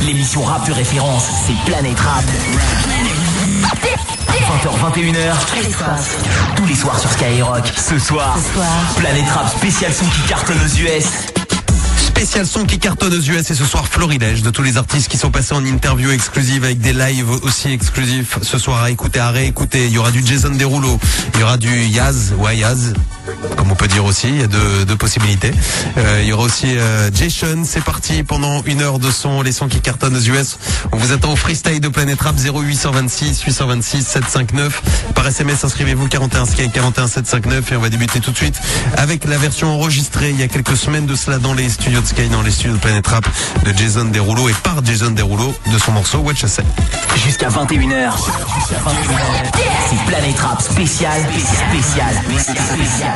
L'émission rap de référence, c'est Planète Rap. 20h, 21h, tous les soirs sur Skyrock. Ce soir, Planète Rap spécial son qui cartonne aux US. Spécial son qui cartonne aux US et ce soir florilège de tous les artistes qui sont passés en interview exclusive avec des lives aussi exclusifs ce soir à écouter, à réécouter. Il y aura du Jason Derulo, il y aura du Yaz, ouais Yaz, comme on peut dire aussi, il y a deux, deux possibilités. Euh, il y aura aussi euh, Jason, c'est parti pendant une heure de son, les sons qui cartonnent aux US. On vous attend au freestyle de Planète Rap 0826 826 759. Par SMS, inscrivez-vous 41 Sky 41 759 et on va débuter tout de suite avec la version enregistrée il y a quelques semaines de cela dans les studios de Sky, dans les studios de Planète Rap de Jason Derulo et par Jason Derulo de son morceau What You Say. Jusqu'à 21h. C'est Planète Rap spécial, spécial, spécial, spécial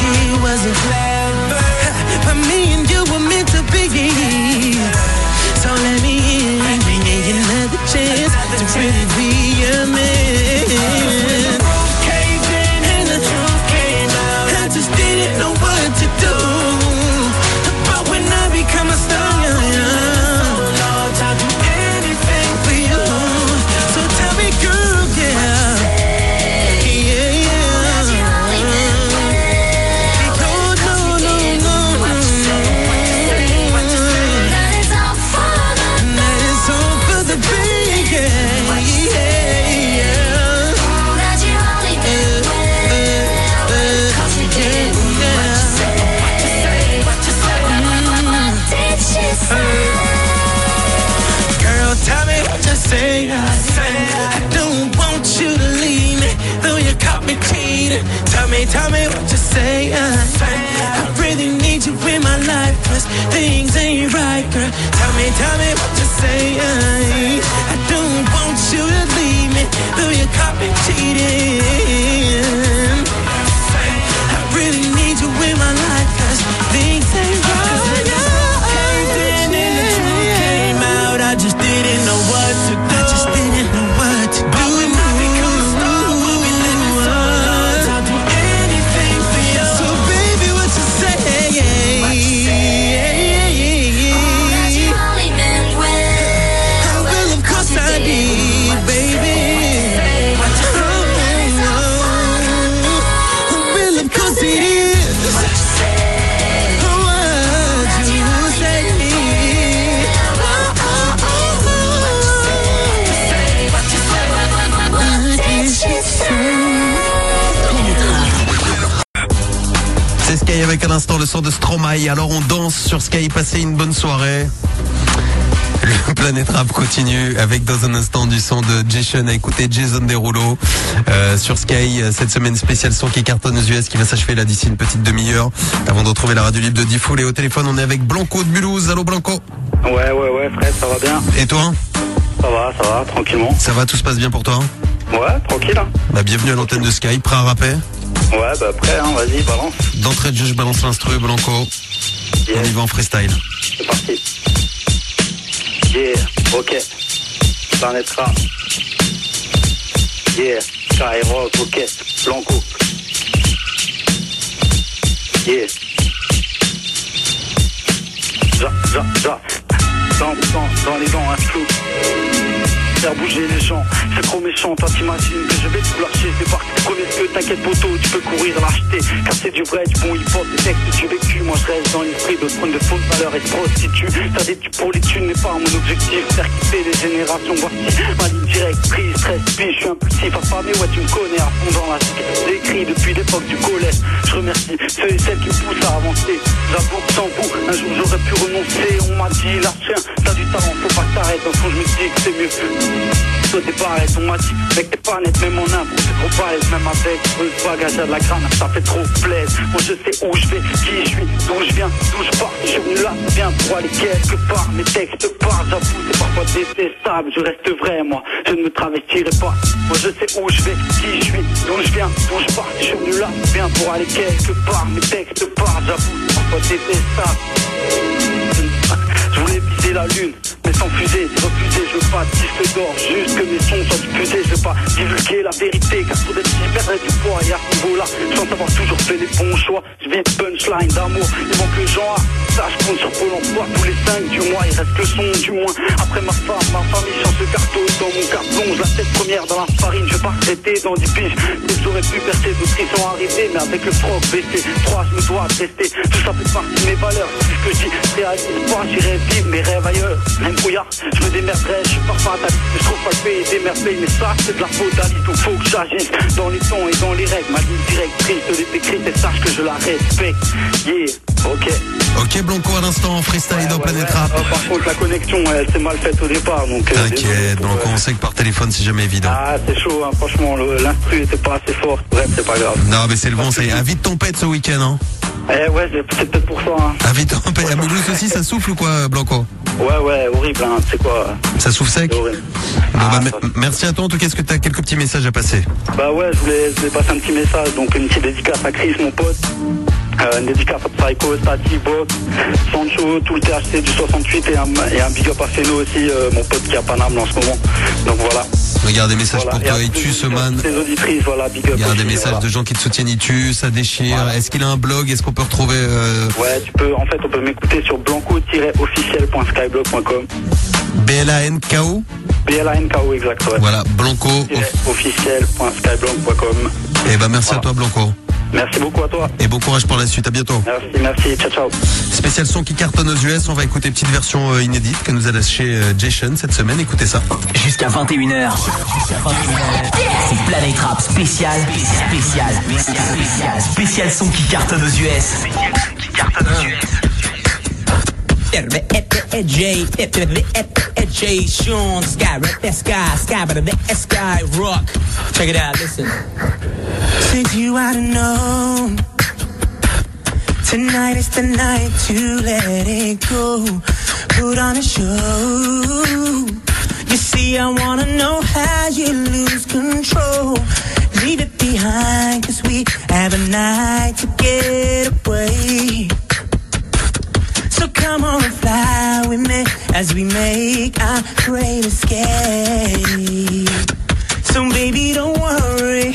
he was a flag. Tell me, tell me what you say. Uh. I really need you in my life, cause things ain't right, girl. Tell me, tell me what you say. Uh. I don't want you to leave me, though you caught me cheating. Sky avec à l'instant le son de Stromae. Alors on danse sur Sky, passez une bonne soirée. Le Planète Rap continue avec dans un instant du son de Jason à écouter Jason Derulo euh, sur Sky euh, cette semaine spéciale son qui cartonne aux US qui va s'achever là d'ici une petite demi-heure avant de retrouver la radio libre de Diffoul et au téléphone on est avec Blanco de Mulhouse. Allô Blanco Ouais, ouais, ouais, Fred, ça va bien. Et toi? Ça va, ça va, tranquillement. Ça va, tout se passe bien pour toi? Ouais, tranquille. Hein. Bah bienvenue à l'antenne de Sky, prêt à rapper? Ouais, bah après, hein, vas-y, balance. D'entrée de jeu, je balance l'instru, Blanco. On y va en freestyle. C'est parti. Yeah, ok. Planète Rap. Yeah, Skyrock, ok. Blanco. Yeah. Ja, ja, ja. Dans, dans, dans les dents, un flou. Faire bouger les gens, c'est trop méchant, toi t'imagines que je vais tout lâcher, c'est parti premier que t'inquiète poteau, tu peux courir l'acheter, car c'est du vrai, du bon hip-hop, des textes du vécu, moi je reste dans l'esprit de prendre de fausses valeurs et de prostitue, ça tubes pour les n'est pas mon objectif, faire kiffer les générations, voici ma ligne directrice, 13 piges, je suis impulsif, mais ouais tu me connais à fond dans la j'écris depuis l'époque du je remercie. Ceux et celles qui me poussent à avancer, j'avoue sans vous, un jour j'aurais pu renoncer, on m'a dit lâche rien, t'as du talent, faut pas que t'arrêtes, dans fond je me dis que c'est mieux. T'es pareil, on m'a dit Mec t'es pas net, même en impro c'est trop pareil Même avec le bagage à la grana Ça fait trop plaisir. Moi je sais où je vais, qui je suis, d'où je viens, d'où je pars. Je venu là, bien pour aller quelque part. Mes textes parlent, j'avoue c'est parfois détestable. Je reste vrai moi, je ne me travestirai pas. Moi je sais où je vais, qui je suis, d'où je viens, d'où je pars. Je venu là, bien pour aller quelque part Mes textes parlent, j'avoue c'est parfois détestable je voulais viser la lune, mais sans fusée, c'est refusé, je veux pas disque d'or, juste que mes sons soient diffusés, je veux pas divulguer la vérité, car pour des petits perdrait du poids, et à ce niveau-là, pense avoir toujours fait les bons choix, je vis punchline d'amour, il manque le genre, ça je compte sur Pôle emploi, tous les 5 du mois, il reste le son du moins, après ma femme, ma famille, chance de carton dans mon carton, la tête première dans la farine, je vais pas arrêter dans 10 piges, j'aurais pu percer, d'autres ils sont arrivés, mais avec le froc baissé, 3 je me dois tester, tout ça fait partie de mes valeurs, ce que je dis, réalise pas, j'irai vivre mes rêves ailleurs. Je me démerderai, je suis parfois fataliste, je trouve pas le pays merveilles, mais ça c'est de la faute d'Alice, donc faut que j'agisse dans les tons et dans les règles. Ma ligne directrice de l'est écrite et sache que je la respecte. Yeah, ok. Ok Blanco à l'instant, en freestyle dans Ouais, Planète ouais. Rap. Euh, par contre, la connexion, elle s'est mal faite au départ, donc. euh, T'inquiète, Blanco, euh, on sait que par téléphone c'est jamais évident. Ah, c'est chaud, hein, franchement, l'instru était pas assez fort. Bref, c'est pas grave. Non mais c'est le vent, ça y est. Invite ton pet ce week-end, hein. Eh ouais, c'est c'est peut-être pour ça. Hein. Invite ton pet. À Mulhouse aussi, ça souffle ou quoi, Blanco? Ouais, ouais, horrible, hein, c'est quoi? Ça souffle sec? C'est horrible. Bon, Ah, bah, ça- me- Merci à toi. En tout cas, est-ce que tu as quelques petits messages à passer? Bah ouais, je voulais, je voulais passer un petit message, donc une petite dédicace à Chris, mon pote. Euh, une dédicace à Psycho, Stati, Box, Sancho, tout le THC du 68 et un, et un big up à Feno aussi, euh, mon pote qui est à Paname en ce moment. Donc voilà. Regarde des messages voilà. pour toi, à Itu, toutes ce les- man. Les auditrices, voilà, big up. Il y a des messages voilà. de gens qui te soutiennent, Itu, ça déchire. Voilà. Est-ce qu'il a un blog? Est-ce qu'on peut retrouver euh, Ouais, tu peux, en fait, on peut m'écouter sur blanco-officiel.skyblog.com. B-L-A-N-K-O B-L-A-N-K-O, exact, ouais. Voilà, Blanco. off- officiel.skyblog.com. Eh ben merci à toi, Blanco. Merci beaucoup à toi. Et bon courage pour la suite. À bientôt. Merci, merci, ciao, ciao. Spécial son qui cartonne aux US. On va écouter petite version euh, inédite que nous a lâché euh, Jason cette semaine. Écoutez ça. Jusqu'à 21h. C'est Planète Rap spécial. Spécial. Spécial. Spécial son qui cartonne aux US. Qui cartonne aux US. J, J, Sean, Sky, sky, sky rock. Check it out, listen. Since you to know Tonight is the night to let it go. Put on a show. You see I wanna know how you lose control. Leave it behind cause we have a night to get away. So come on and fly with me As we make our great escape. So baby, don't worry,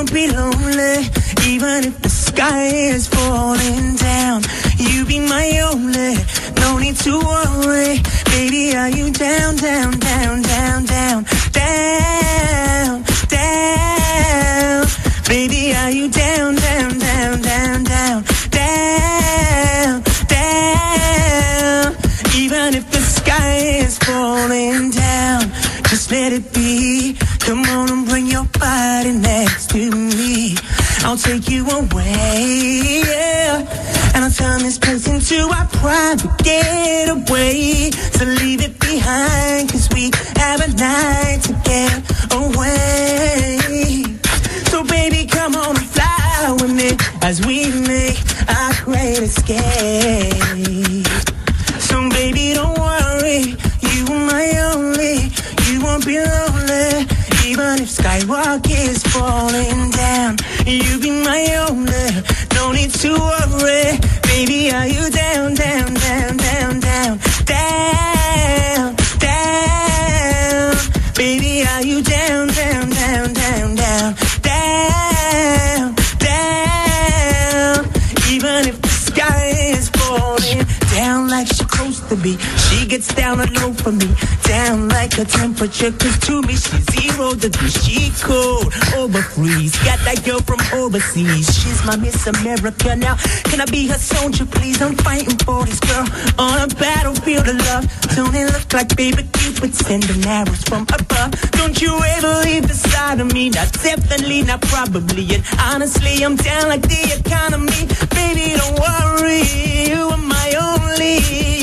won't be lonely, even if the sky is falling down. You be my only, no need to worry. Baby, are you down, down, down, down, down, down, down? Baby, are you down, away, yeah. And I'll turn this place into our private getaway. So leave it behind, cause we have a night to get away. So baby, come on and fly with me as we make our great escape. So baby, don't worry, you are my only, you won't be lonely. Even if Skywalk is falling down, you be my only. No need to worry, baby. Are you down, down, down, down, down, down, down? Baby, are you down, down, down, down, down, down, down? Even if the sky is falling down like she's supposed to be, gets down and low for me. Down like a temperature, cause to me she's zero degrees. She cold, over freeze. Got that girl from overseas. She's my Miss America now. Can I be her soldier, please? I'm fighting for this girl on a battlefield of love. Don't it look like baby Cupid sending arrows from above? Don't you ever leave the side of me? Not definitely, not probably. And honestly, I'm down like the economy. Baby, don't worry. You are my only.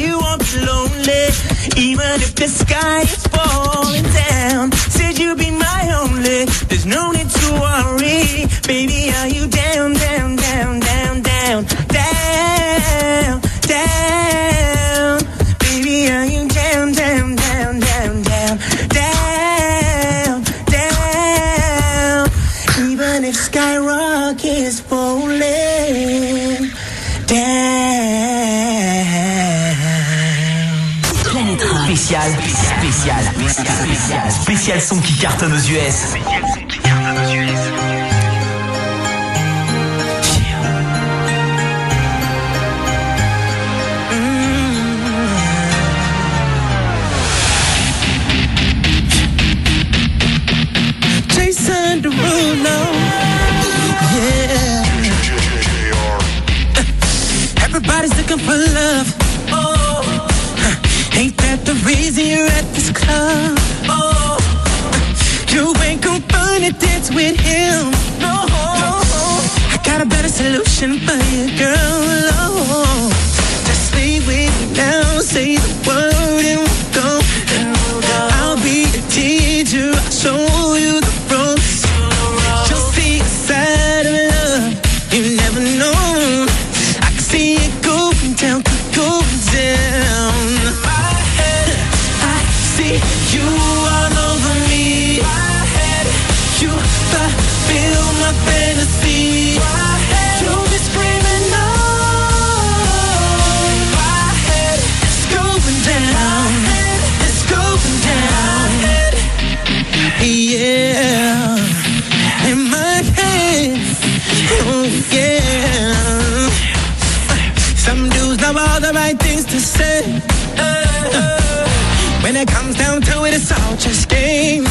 You if the sky qui cartonne aux US. Things to say. When it comes down to it, it's all just game.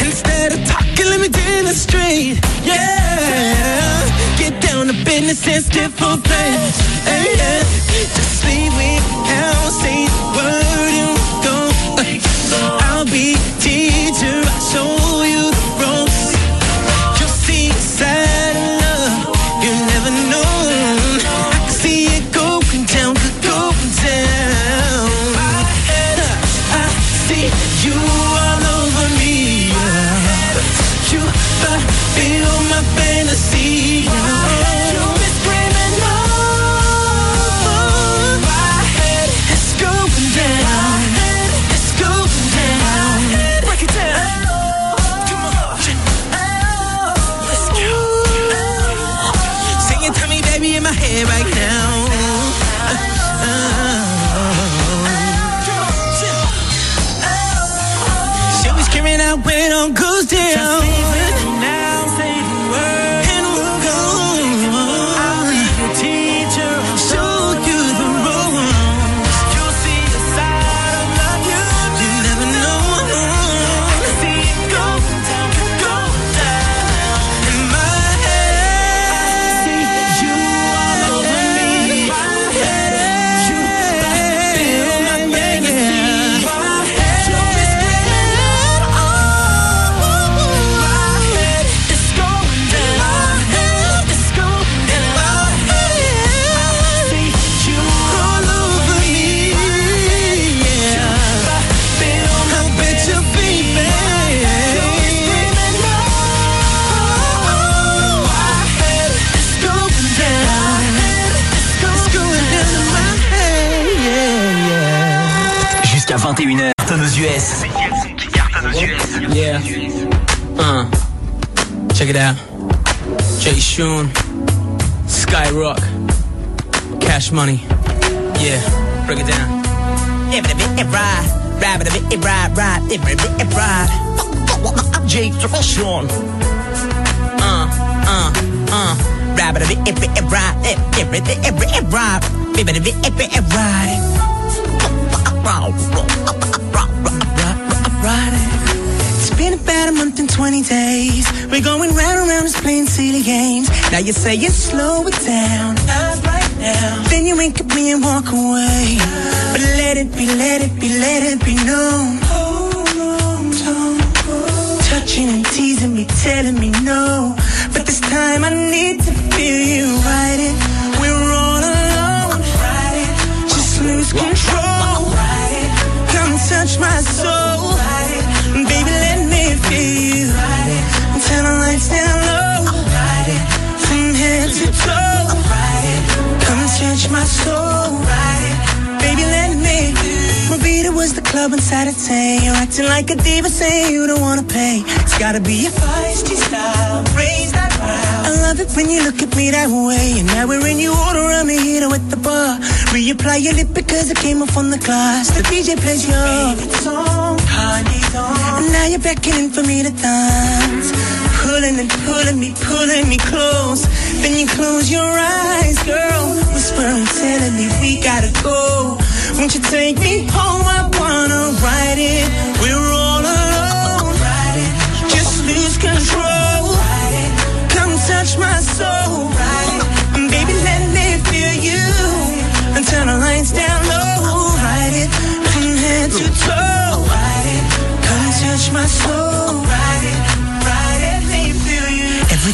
Instead of talking, let me demonstrate. Yeah. Get down to business and stiff for play. Hey, yeah. Just leave me now, say word and go. I'll be teacher, I'll 21h. Cartonne aux US. Cartonne aux US. Yeah. Uh. Check it out. Jay Sean, Skyrock. Cash Money. Yeah. Break it down. I'm Jay Sean. Uh, uh, uh. Rabbit of it, it, it, it, it, it, it, it, it, it, it, it, it, it, it, it, it, it, We're going round and round just playing silly games. Now you say you slow it down. Now. Then you wink at me and walk away. But let it be, let it be, let it be known. Oh, Touching and teasing me, telling me no. But this time I need to feel you right it. We're all alone. Right. Just lose control. Right. Come touch my soul. Baby, let me feel club on Saturday. You're acting like a diva, saying you don't wanna pay. It's gotta be a feisty style. Raise that brow. I love it when you look at me that way. And now we're in, you order I'm a mojito at the bar. Reapply your lip because it came off on the glass. The DJ plays your favorite song, Kanye's on. And now you're beckoning for me to dance. Pulling and pulling me, pulling me close. Then you close your eyes, girl. Whispering, telling me we gotta go. Won't you take me home? I wanna ride it. We're all alone. Just lose control. Come touch my soul. And baby, let me feel you. And turn the lights down low. Ride it. From head to toe. Come touch my soul.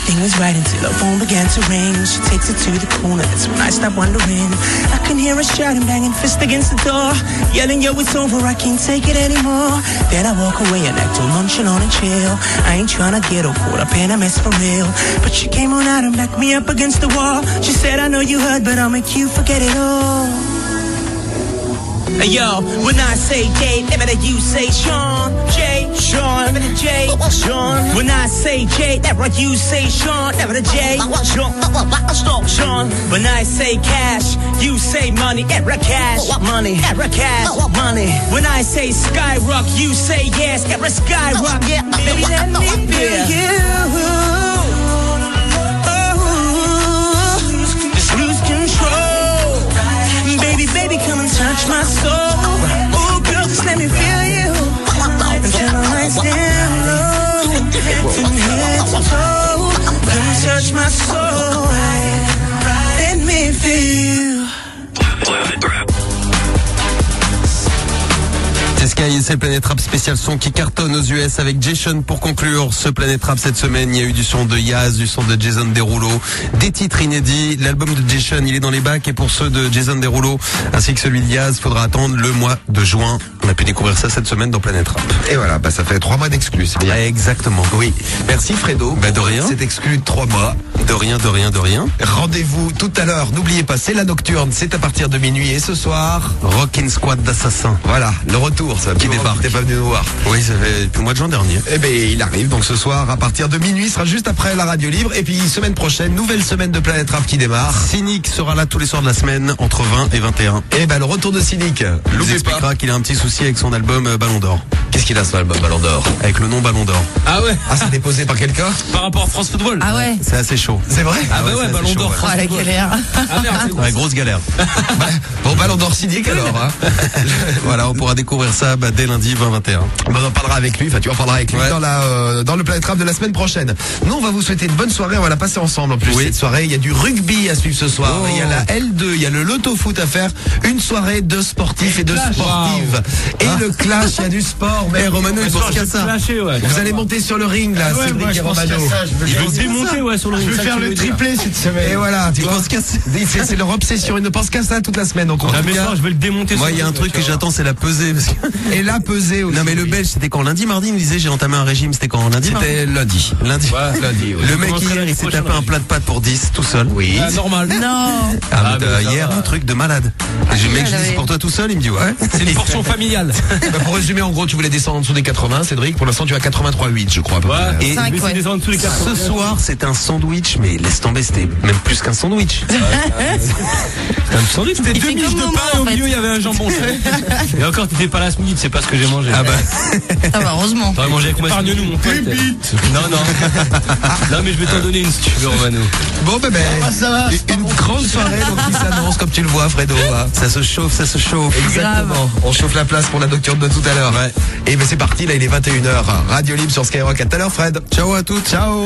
Everything was right until her phone began to ring. She takes it to the corner, that's when I stop wondering. I can hear her shouting, banging fist against the door. Yelling, yo, it's over, I can't take it anymore. Then I walk away and act all nonchalant and chill. I ain't tryna get all caught up in a mess for real. But she came on out and backed me up against the wall. She said, I know you heard, but I'll make you forget it all. Hey, yo, when I say Jay, never that you say Sean. Jay, Sean, never the J, Sean. When I say Jay, never you say Sean, never the J, Sean. stop Sean. When I say cash, you say money, ever cash, money, ever cash, money. When I say skyrock, you say yes, ever skyrock. Baby, let me feel you. Baby, come and touch my soul. Oh, girl, just let me feel you. Turn the lights down low. From head to toe. Come touch my soul. Sky et c'est Planète Rap spécial son qui cartonne aux US avec Jason pour conclure ce Planète Rap cette semaine. Il y a eu du son de Yaz, du son de Jason Derulo, des titres inédits. L'album de Jason, il est dans les bacs et pour ceux de Jason Derulo ainsi que celui de Yaz, faudra attendre le mois de juin. On a pu découvrir ça cette semaine dans Planète Rap. Et voilà, bah, ça fait trois mois d'exclus. c'est. Exactement. Oui. Merci Fredo. Bah, de rien. Cet exclu de trois mois. De rien, de rien, de rien. Rendez-vous tout à l'heure. N'oubliez pas, c'est la nocturne. C'est à partir de minuit. Et ce soir, Rockin' Squad d'assassins. voilà, le retour. Ça, Qui débarque. T'es pas venu nous voir. Oui, ça fait depuis le mois de juin dernier. Eh ben, il arrive. Donc ce soir, à partir de minuit, sera juste après la radio libre. Et puis semaine prochaine, nouvelle semaine de Planète Rap qui démarre. Cynic sera là tous les soirs de la semaine entre 20 et 21. Et ben, le retour de Cynic. Il nous expliquera qu'il a un petit souci avec son album euh, Ballon d'Or. Qu'est-ce qu'il a ce album Ballon d'Or Avec le nom Ballon d'Or. Ah ouais Ah, c'est déposé par quelqu'un Par rapport à France Football Ah ouais C'est assez chaud. C'est vrai Ah bah ouais, ouais, Ballon d'Or France Oh la Football. galère Ah merde, c'est Ouais, grosse galère. Bon, Ballon d'Or Cynic alors. Hein. voilà, on pourra découvrir ça bah, dès lundi 20-21. Bon, on en parlera avec lui, enfin tu en parleras avec lui Ouais. dans, la, euh, dans le Planète Rap de la semaine prochaine. Nous on va vous souhaiter une bonne soirée, on va la passer ensemble en plus Oui. cette soirée. Il y a du rugby à suivre ce soir, Oh. il y a la L2, il y a le loto foot à faire, une soirée de sportifs et de sportives. Et le clash, il y a du sport. Mais Romano, il pense qu'à ça. Vous allez monter sur le ring là, Ouais, Cédric et Romano. qu'à ça, Ils vont se démonter, ouais, sur le ring. Je ça vais faire le triplé cette semaine. Et voilà, tu vois. C'est c'est leur obsession, ils ne pensent qu'à ça toute la semaine. Donc je vais le démonter. Moi, il y a un truc que j'attends, c'est la pesée. Et la pesée aussi. Non, mais le belge, c'était quand? Lundi, mardi, il me disait, j'ai entamé un régime. C'était quand? Lundi, mardi? C'était lundi. Lundi. Le mec, hier, il s'est tapé un plat de pâtes pour 10 tout seul. Oui. Ah, normal. Non Ah, Ah, ça hier, un truc de malade. Le mec, je dis, c'est pour toi tout seul Il me dit, ouais. C'est une portion familiale. Bah, pour résumer, en gros, tu voulais dire descendre en dessous des 80, Cédric. Pour l'instant, tu as 83,8, je crois. peu Ouais. Et en dessous des 80. ce soir, c'est un sandwich, mais laisse tomber, c'était même plus qu'un sandwich. Un sandwich, c'était deux miches de pain et au fait. milieu il y avait un jambon. Et encore, t'étais pas là ce midi, c'est pas ce que j'ai mangé. Ah bah, Ça va, heureusement. T'aurais mangé avec moi. Mon pote. Non, non. Non, mais je vais t'en donner une si tu veux, Romano. Bon, ben, ben, une grande soirée donc, qui s'annonce, comme tu le vois, Fredo. ça se chauffe, ça se chauffe. Exactement. On chauffe la place pour la nocturne de tout à l'heure. Et ben c'est parti, là il est 21h. Radio Libre sur Skyrock. À tout à l'heure, Fred. Ciao à toutes. Ciao.